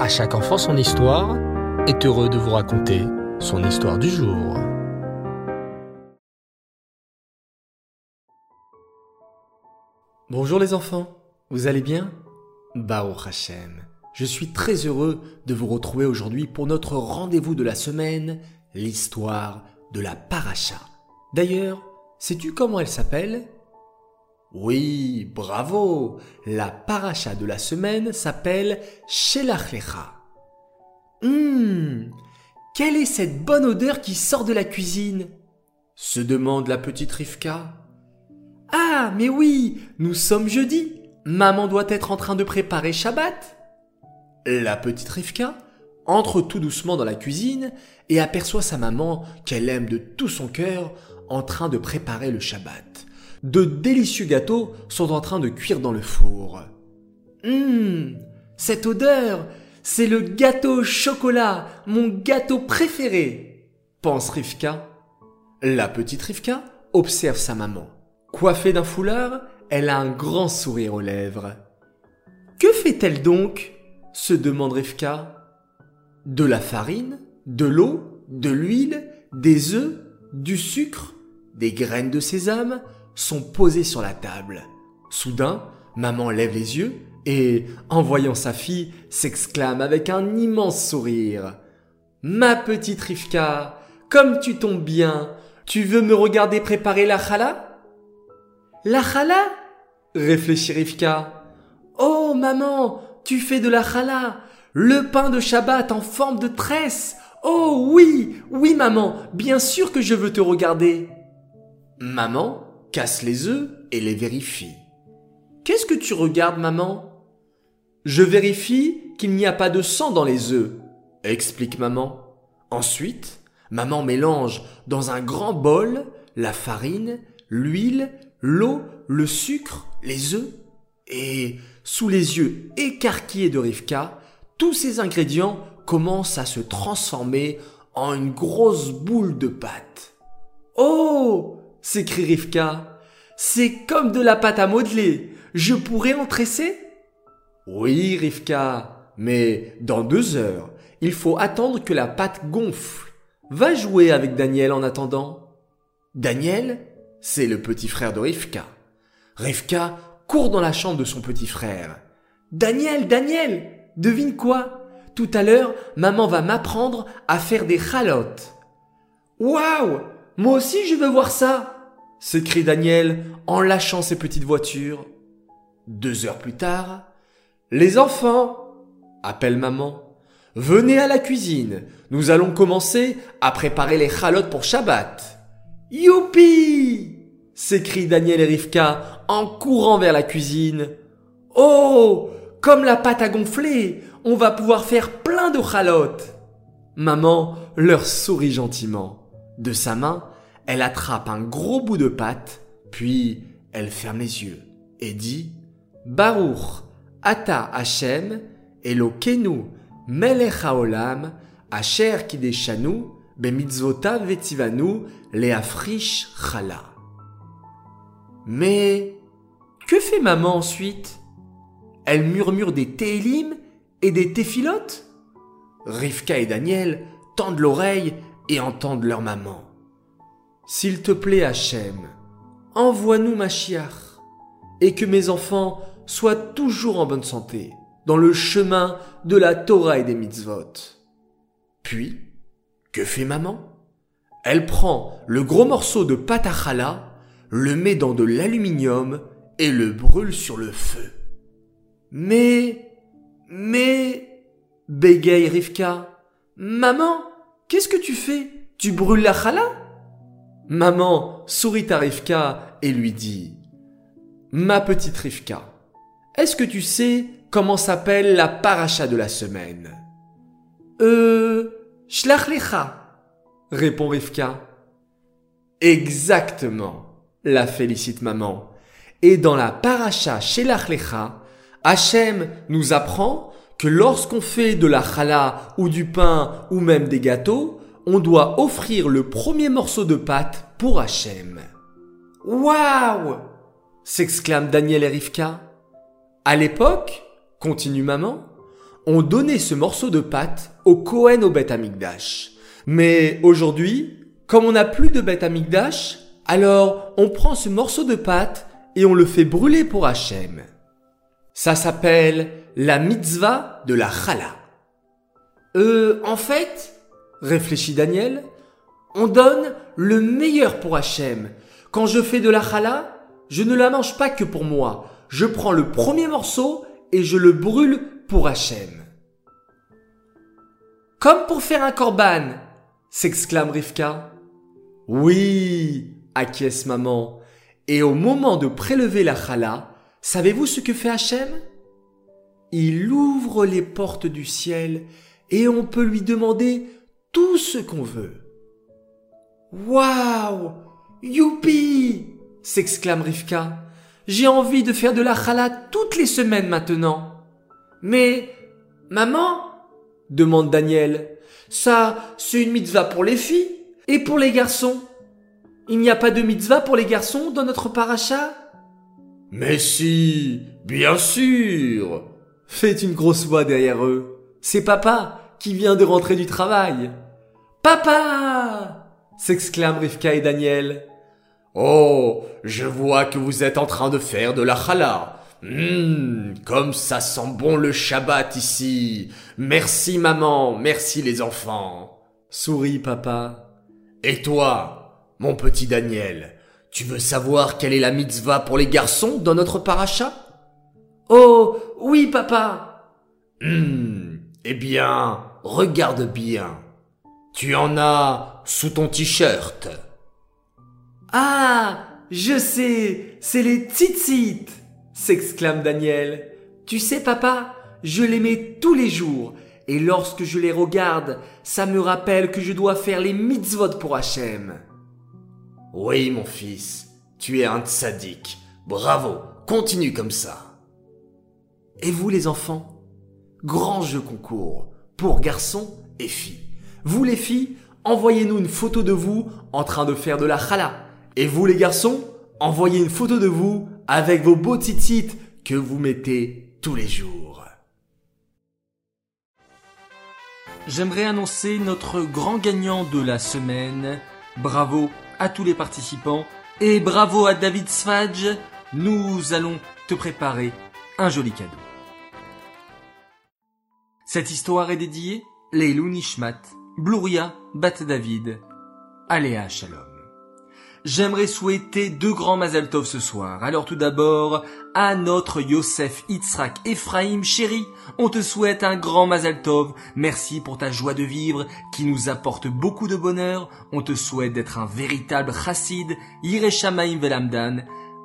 À chaque enfant son histoire est heureux de vous raconter son histoire du jour. Bonjour les enfants, vous allez bien? Baruch Hashem, je suis très heureux de vous retrouver aujourd'hui pour notre rendez-vous de la semaine, l'histoire de la paracha. D'ailleurs, sais-tu comment elle s'appelle? Oui, bravo La paracha de la semaine s'appelle Shelach Lecha. Hum Quelle est cette bonne odeur qui sort de la cuisine? se demande la petite Rivka. Ah, mais oui, nous sommes jeudi. Maman doit être en train de préparer Shabbat. La petite Rivka entre tout doucement dans la cuisine et aperçoit sa maman qu'elle aime de tout son cœur en train de préparer le Shabbat de délicieux gâteaux sont en train de cuire dans le four. Hum, cette odeur, c'est le gâteau au chocolat, mon gâteau préféré, pense Rivka. La petite Rivka observe sa maman. Coiffée d'un foulard, elle a un grand sourire aux lèvres. Que fait-elle donc? se demande Rivka. De la farine, de l'eau, de l'huile, des œufs, du sucre, des graines de sésame, sont posés sur la table. Soudain, maman lève les yeux et, en voyant sa fille, s'exclame avec un immense sourire. Ma petite Rivka, comme tu tombes bien, tu veux me regarder préparer la chala La chala réfléchit Rivka. Oh maman, tu fais de la chala, le pain de Shabbat en forme de tresse. Oh oui, oui maman, bien sûr que je veux te regarder. Maman casse les œufs et les vérifie. Qu'est-ce que tu regardes, maman? Je vérifie qu'il n'y a pas de sang dans les œufs, explique maman. Ensuite, maman mélange dans un grand bol la farine, l'huile, l'eau, le sucre, les œufs, et sous les yeux écarquillés de Rivka, tous ces ingrédients commencent à se transformer en une grosse boule de pâte. Oh s'écrie Rivka. C'est comme de la pâte à modeler. Je pourrais en tresser? Oui, Rivka, mais dans deux heures, il faut attendre que la pâte gonfle. Va jouer avec Daniel en attendant. Daniel, c'est le petit frère de Rivka. Rivka court dans la chambre de son petit frère. Daniel, Daniel, devine quoi? Tout à l'heure, maman va m'apprendre à faire des chalotes. Waouh moi aussi je veux voir ça s'écrie Daniel en lâchant ses petites voitures. Deux heures plus tard, les enfants, appelle maman, venez à la cuisine, nous allons commencer à préparer les chalotes pour Shabbat. Youpi s'écrie Daniel et Rivka en courant vers la cuisine. Oh Comme la pâte a gonflé, on va pouvoir faire plein de chalotes. Maman leur sourit gentiment. De sa main, elle attrape un gros bout de pâte, puis elle ferme les yeux et dit Baruch, Ata Hashem, Elokenu, Melech Haolam, Asher Kideshanu, Bemitzvota Vetivanu, Leafrish Chala. Mais que fait maman ensuite? Elle murmure des télim et des téphilotes? Rivka et Daniel tendent l'oreille et entendent leur maman. S'il te plaît, Hachem, envoie-nous Machiach, et que mes enfants soient toujours en bonne santé, dans le chemin de la Torah et des mitzvot. Puis, que fait maman? Elle prend le gros morceau de pâte à challah, le met dans de l'aluminium et le brûle sur le feu. Mais, mais, bégaye Rivka, maman, Qu'est-ce que tu fais? Tu brûles la chala Maman sourit à Rivka et lui dit Ma petite Rivka, est-ce que tu sais comment s'appelle la paracha de la semaine? Euh, Shlachlecha, répond Rivka. Exactement, la félicite maman. Et dans la paracha Shlachlecha, Hachem nous apprend que lorsqu'on fait de la challah ou du pain ou même des gâteaux, on doit offrir le premier morceau de pâte pour Hachem. Waouh s'exclame Daniel et Rivka. À l'époque, continue maman, on donnait ce morceau de pâte au Cohen au Beth Amikdash. Mais aujourd'hui, comme on n'a plus de Beth Amikdash, alors on prend ce morceau de pâte et on le fait brûler pour Hachem. Ça s'appelle la mitzvah de la challah. Euh, en fait, réfléchit Daniel, on donne le meilleur pour Hachem. Quand je fais de la challah, je ne la mange pas que pour moi. Je prends le premier morceau et je le brûle pour Hachem. Comme pour faire un korban, s'exclame Rivka. Oui, acquiesce maman. Et au moment de prélever la challah, savez-vous ce que fait Hachem? Il ouvre les portes du ciel et on peut lui demander tout ce qu'on veut. Waouh Youpi s'exclame Rivka. J'ai envie de faire de la challah toutes les semaines maintenant. Mais, maman? demande Daniel. Ça, c'est une mitzvah pour les filles et pour les garçons. Il n'y a pas de mitzvah pour les garçons dans notre paracha? Mais si, bien sûr fait une grosse voix derrière eux. C'est papa qui vient de rentrer du travail. Papa s'exclament Rivka et Daniel. Oh, je vois que vous êtes en train de faire de la challah. Hum, comme ça sent bon le Shabbat ici. Merci maman, merci les enfants. Sourit papa. Et toi, mon petit Daniel, tu veux savoir quelle est la mitzvah pour les garçons dans notre paracha? Oh, oui papa. Hum, eh bien, regarde bien. Tu en as sous ton t-shirt. Ah, je sais, c'est les tzitzit s'exclame Daniel. Tu sais, papa, je les mets tous les jours, et lorsque je les regarde, ça me rappelle que je dois faire les mitzvot pour Hachem. Oui, mon fils, tu es un tzaddik. Bravo, continue comme ça. Et vous, les enfants Grand jeu concours pour garçons et filles. Vous, les filles, envoyez-nous une photo de vous en train de faire de la challah. Et vous, les garçons, envoyez une photo de vous avec vos beaux titites que vous mettez tous les jours. J'aimerais annoncer notre grand gagnant de la semaine. Bravo à tous les participants et bravo à David Sfadj. Nous allons te préparer un joli cadeau. Cette histoire est dédiée Leilou Nishmat, Bluria Bat David, Aléa Shalom. J'aimerais souhaiter deux grands Mazel Tov ce soir. Alors tout d'abord, à notre Yosef Itzrak Ephraim chéri, on te souhaite un grand Mazel Tov. Merci pour ta joie de vivre qui nous apporte beaucoup de bonheur. On te souhaite d'être un véritable chassid, Yireshamaim Velamdan,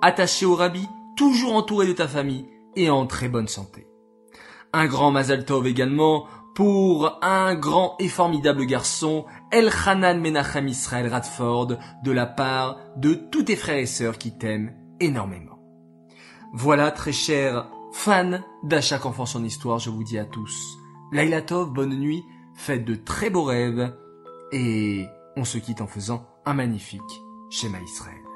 attaché au rabbi, toujours entouré de ta famille et en très bonne santé. Un grand Mazel Tov également pour un grand et formidable garçon, Elchanan Menachem Israël Radford, de la part de tous tes frères et sœurs qui t'aiment énormément. Voilà, très chers fans d'À chaque enfant son histoire, je vous dis à tous, Laila Tov, bonne nuit, faites de très beaux rêves, et on se quitte en faisant un magnifique schéma Israël.